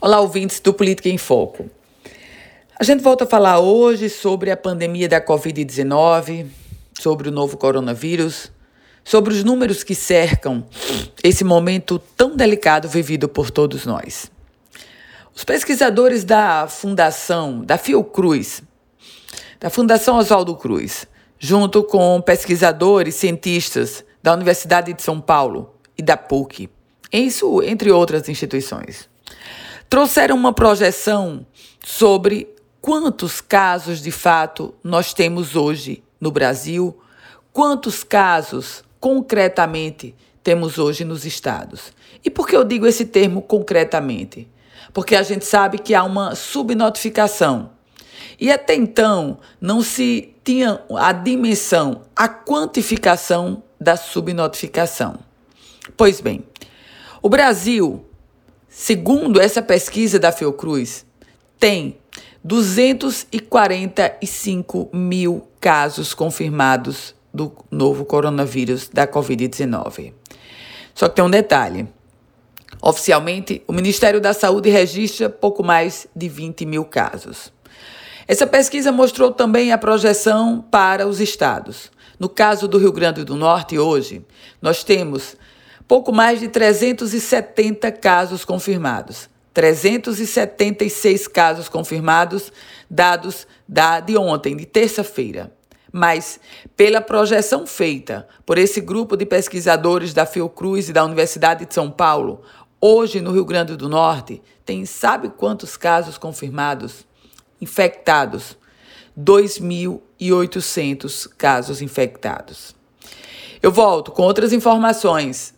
Olá, ouvintes do Política em Foco. A gente volta a falar hoje sobre a pandemia da Covid-19, sobre o novo coronavírus, sobre os números que cercam esse momento tão delicado vivido por todos nós. Os pesquisadores da Fundação, da Fiocruz, da Fundação Oswaldo Cruz, junto com pesquisadores, cientistas da Universidade de São Paulo e da PUC, isso entre outras instituições trouxeram uma projeção sobre quantos casos de fato nós temos hoje no Brasil, quantos casos concretamente temos hoje nos estados. E por que eu digo esse termo concretamente? Porque a gente sabe que há uma subnotificação. E até então não se tinha a dimensão, a quantificação da subnotificação. Pois bem, o Brasil Segundo essa pesquisa da Fiocruz, tem 245 mil casos confirmados do novo coronavírus da Covid-19. Só que tem um detalhe. Oficialmente, o Ministério da Saúde registra pouco mais de 20 mil casos. Essa pesquisa mostrou também a projeção para os estados. No caso do Rio Grande do Norte, hoje, nós temos pouco mais de 370 casos confirmados. 376 casos confirmados, dados da, de ontem, de terça-feira. Mas, pela projeção feita por esse grupo de pesquisadores da Fiocruz e da Universidade de São Paulo, hoje no Rio Grande do Norte, tem sabe quantos casos confirmados? Infectados. 2.800 casos infectados. Eu volto com outras informações